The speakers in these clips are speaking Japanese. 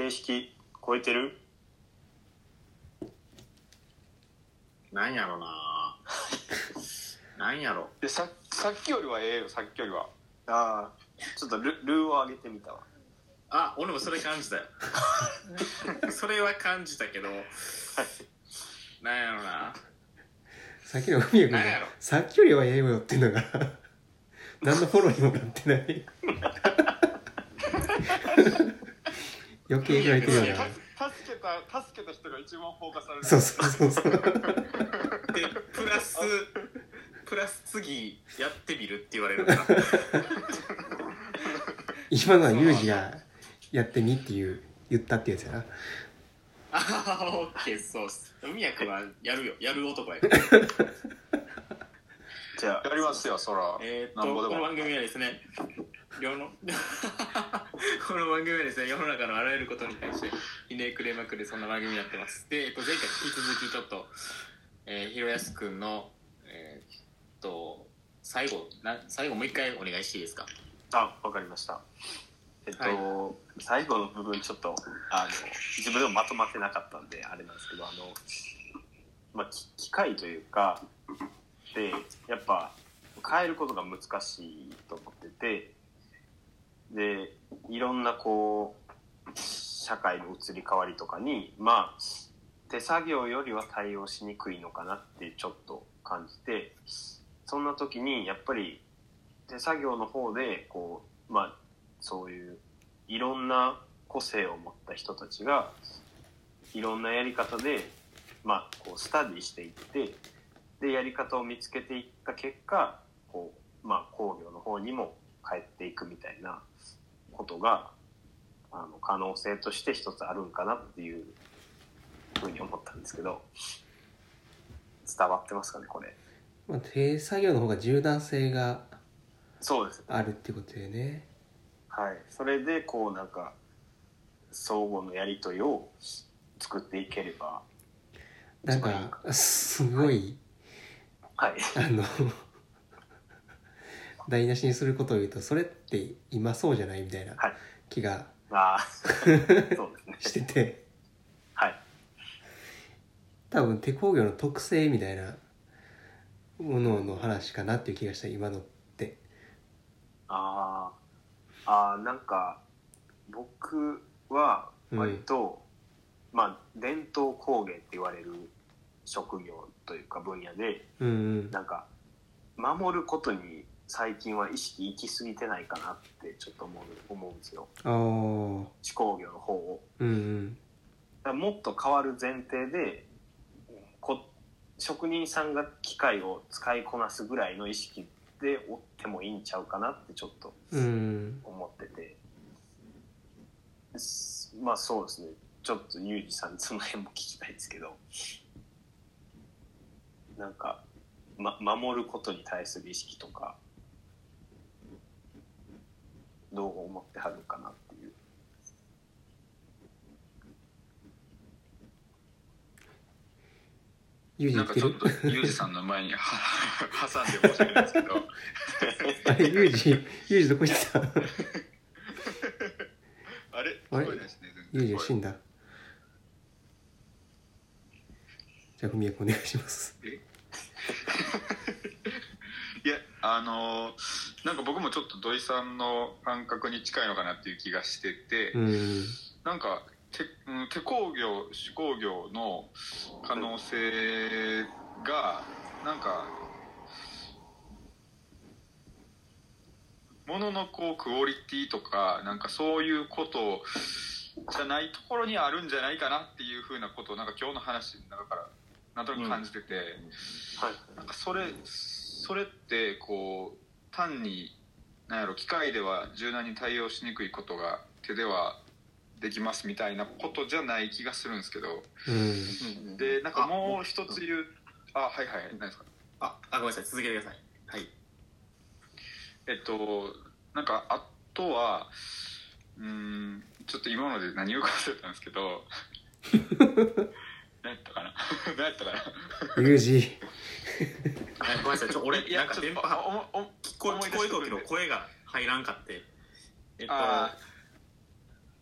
形式超えてる？なんやろな。なんやろ。でささっきよりはええよさっきよりは。ああ。ちょっとルルーを上げてみたわ。あ俺もそれ感じたよ。それは感じたけど。なんやろな。さっきの海君がなんやろ。さっきよりはええよっていうのが何のフォローにもなってない 余計言われてるような助けた助けた人が一番放火される。そうそうそうそう。でプラスプラス次やってみるって言われるか。ら 今のはユージがやってみっていう言ったってやつやな。ああオッケーそうっす。海役はやるよ。やる男やから じゃあやりますよそら。えーっとこの番組はですね世の。この番組はですね世の中のあらゆることに対してひねくれまくるそんな番組になってます。で、えっと、前回引き続きちょっと、えー、ひろやすくんのえーっと最後な最後もう一回お願いしていいですか？あわかりました。えっと、最後の部分ちょっとあの自分でもまとまってなかったんであれなんですけどあの、まあ、き機械というかでやっぱ変えることが難しいと思っててでいろんなこう社会の移り変わりとかにまあ手作業よりは対応しにくいのかなってちょっと感じてそんな時にやっぱり手作業の方でこうまあそういういろんな個性を持った人たちがいろんなやり方でまあこうスタディしていってでやり方を見つけていった結果こうまあ工業の方にも帰っていくみたいなことがあの可能性として一つあるんかなっていうふうに思ったんですけど伝わってますかねこれ。まあ手作業の方が柔軟性があるってことでね。はい、それでこうなんか相互のやり取りを作っていければなんかすごい。はい。あの台無しにすることを言うとそれって今そうじゃないみたいなはい。気がああ そうですね。してて。はい。多分手工業の特性みたいなものの話かなっていう気がした今のって。あー。あーなんか僕は割と、まあ伝統工芸って言われる職業というか分野でうんうん。なんか守ることに最近は意識いきすぎてないかなってちょっと思う思うんですよ。ああうん手工業の方を。うんだからもっと変わる前提でこ職人さんが機械を使いこなすぐらいの意識でおってもいいんちゃうかなってちょっとうん。思ってて。す。まあそうですね。ちょっとユージさんにその辺も聞きたいですけど。なんか、ま、守ることに対する意識とかどう思ってはるかなっていう。なんかちょっとユージさんの前には 挟んで申し訳ないですけど。あれユージユージどこ行った？あれ？あれ？ユージは死んだ。じゃあ文也君お願いします。いやあのーなんか僕もちょっと土井さんの感覚に近いのかなっていう気がしてて、うんなんか手うん手工業手工業の可能性がなんかもののこうクオリティとかなんかそういうことじゃないところにあるんじゃないかなっていうふうなことをなんか今日の話の中からなんとなく感じてて。はいなんかそれそれってこう単になんやろ機械では柔軟に対応しにくいことが手ではできますみたいなことじゃない気がするんですけど。うん。でなんかもう一つ言うあはいはい何ですか？ああごめんなさい続けてください。はい。えっとなんかあとはうーんちょっと今まで何を忘れたんですけど。何やったかな？何やったかな？ごめんなさい。ちょ俺なんか電波あおもお聞こえ聞こえとくけど声が入らんかって。えっとは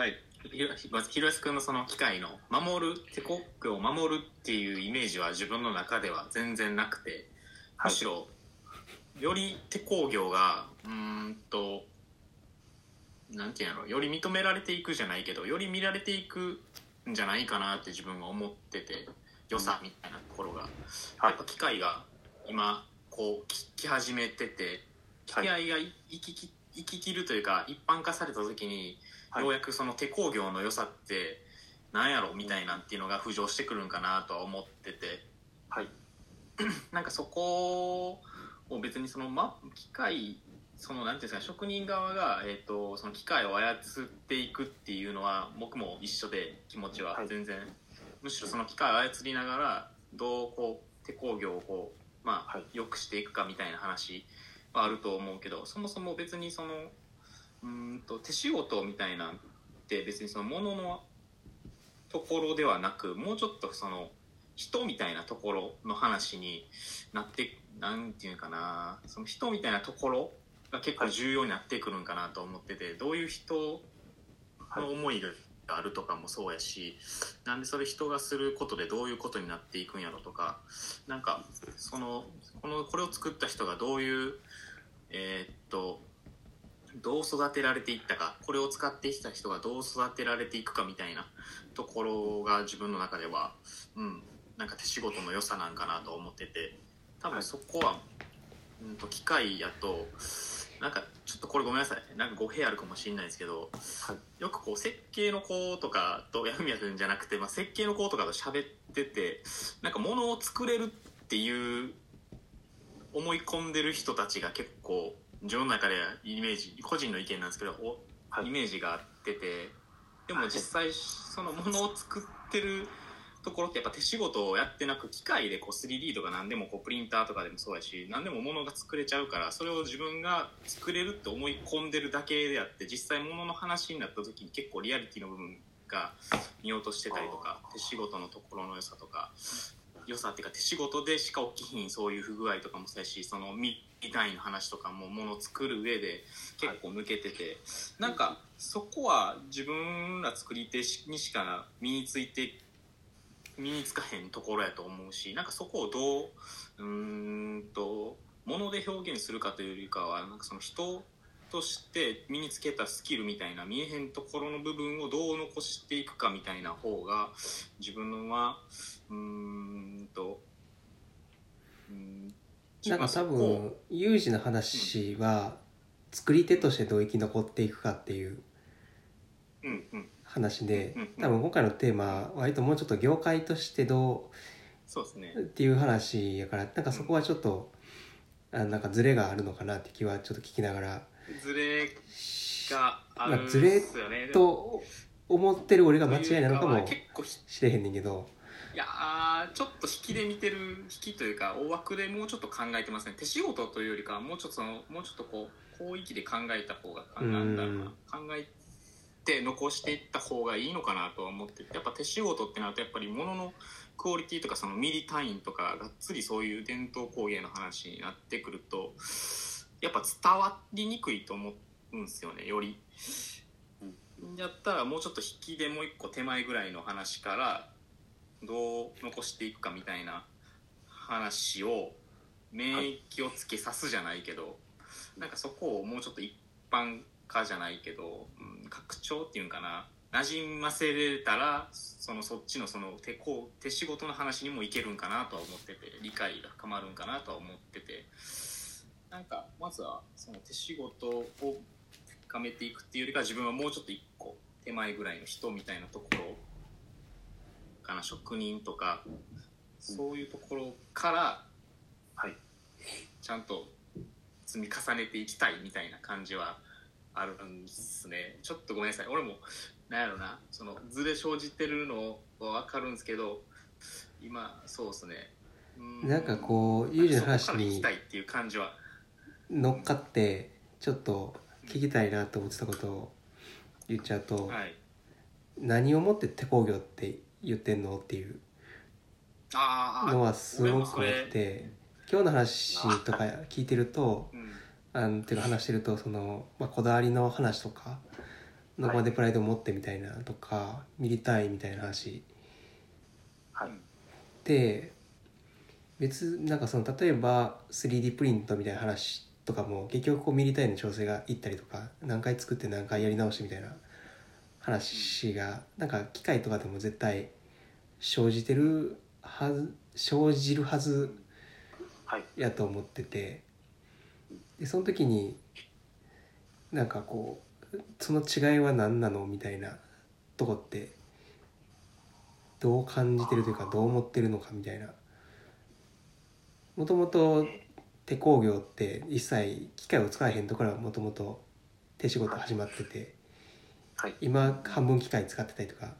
い。ひろやすくんのその機械の守る手コックを守るっていうイメージは自分の中では全然なくて、はい。むしろより手工業がうーんとなんていうんやろ。より認められていくじゃないけどより見られていくんじゃないかなって自分が思ってて良さみたいなところが、はい。やっぱ機械が今こうきき始めてて機はい。械がい生きき生ききるというか一般化された時に、はい。ようやくその手工業の良さってなんやろみたいなんっていうのが浮上してくるんかなとは思ってて。はい。なんかそこを別にその、ま、機械そのなんていうんですか職人側が、えー、とその機械を操っていくっていうのは僕も一緒で気持ちは。はい。全然、むしろその機械を操りながらどうこう手工業をこう、まあはい。良くしていくかみたいな話はあると思うけどそもそも別にそのうーんと手仕事みたいなんって別にそのもののところではなくもうちょっとその人みたいなところの話になってなんていうかなその人みたいなところが結構重要になってくるんかなと思っててどういう人の思いがあるとかもそうやしなんでそれ人がすることでどういうことになっていくんやろとかなんかそのこのこれを作った人がどういうえーっとどう育てられていったかこれを使ってきた人がどう育てられていくかみたいなところが自分の中ではうんなんか手仕事の良さなんかなと思ってて多分そこは、うん、と機械やとなんかちょっとこれごめんなさい。なんか語弊あるかもしれないですけど、よくこう設計の子とかとやふみやくんじゃなくて、まあ、設計の子とかと喋っててなんか物を作れるっていう思い込んでる人たちが結構自分の中ではイメージ個人の意見なんですけどおはい。イメージがあっててでも実際そのものを作ってるところってやっぱ手仕事をやってなく機械でこう 3D とか何でもこうプリンターとかでもそうやし何でも物が作れちゃうからそれを自分が作れるって思い込んでるだけであって実際物の話になった時に結構リアリティの部分が見落としてたりとか手仕事のところの良さとか良さっていうか手仕事でしか起きひんそういう不具合とかもそうやしそのミリ単位の話とかもものを作る上で結構抜けてて、なんかそこは自分ら作り手にしか身について身につかへんところやと思うしなんかそこをどううーんと物で表現するかというよりかはなんかその人として身につけたスキルみたいな見えへんところの部分をどう残していくかみたいな方が自分はうーんとうんなんか多分有事の話は作り手としてどう生き残っていくかっていう。うんうん話でうんうん。多分今回のテーマは割ともうちょっと業界としてどそうですね。うっていう話やからなんかそこはちょっとあなんかズレがあるのかなって気はちょっと聞きながら。ズレがあるんまあズレですよね。と思ってる俺が間違いなのかも結構ひしれへんねんけど。いやーちょっと引きで見てる引きというか大枠でもうちょっと考えてますね手仕事というよりかはもうちょっとそのもうちょっとこう広域で考えた方がうんなんだろうな。考えて残していった方がいいのかなとは思ってやっぱ手仕事ってなるとやっぱり物のクオリティとかそのミリ単位とかがっつりそういう伝統工芸の話になってくるとやっぱ伝わりにくいと思うんですよねより。やったらもうちょっと引きでもう一個手前ぐらいの話からどう残していくかみたいな話を免疫をつけさすじゃないけどなんかそこをもうちょっと一般化じゃないけど、うん、拡張っていうんかな。馴染ませれたらそのそっちのその手こう手仕事の話にもいけるんかなとは思ってて理解が深まるんかなとは思ってて。なんかまずはその手仕事を深めていくっていうよりか自分はもうちょっと一個手前ぐらいの人みたいなところかな。職人とかそういうところからはいちゃんと積み重ねていきたいみたいな感じはあるんですね。ちょっとごめんなさい。俺もなんやろな。その図で生じてるのは分かるんですけど今そうですね。うなんかこう有事の話にたいっていう感じは。乗っかってちょっと聞きたいなと思ってたことを言っちゃうとはい。何をもって手工業って言ってんのっていうあのはすごく多くて今日の話とか聞いてるとうんあのていうか話してるとその、まあ、こだわりの話とかどこまでプライドを持ってみたいなとか、ミリ単位みたいな話。はい。で別なんかその例えば 3D プリントみたいな話とかも結局こうミリ単位の調整がいったりとか何回作って何回やり直してみたいな話がなんか機械とかでも絶対生じてるはず生じるはずはい。やと思っててでその時になんかこうその違いは何なのみたいなとこってどう感じてるというかどう思ってるのかみたいな。もともと手工業って一切機械を使えへんところはもともと手仕事始まっててはい。今半分機械使ってたりとか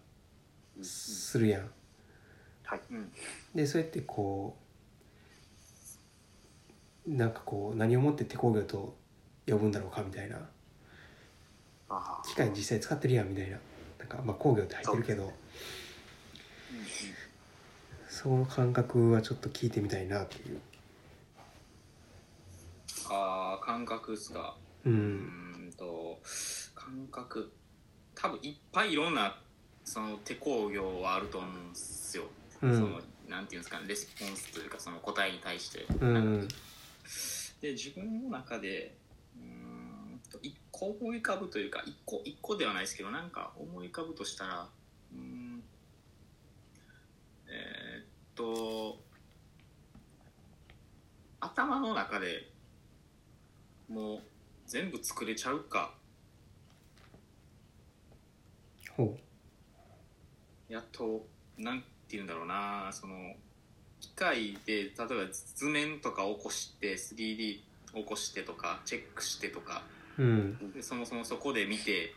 するやん。はい。うん。でそうやってこうなんかこう何をもって手工業と呼ぶんだろうかみたいな。あ機械実際使ってるやんみたいな。なんかまあ工業って入ってるけど。その感覚はちょっと聞いてみたいなっていう。ああ感覚っすか。うん。と感覚。多分いっぱいいろんなその手工業はあると思うんですよ、うん。そのなんていうんですかねレスポンスというかその答えに対して、うんで自分の中でうーんと一個思い浮かぶというか一個一個ではないですけどなんか思い浮かぶとしたらうーんえーっと頭の中でもう全部作れちゃうかほやっとなんて言うんだろうなその機械で例えば図面とか起こして 3D 起こしてとかチェックしてとか。ううん。でそもそもそこで見て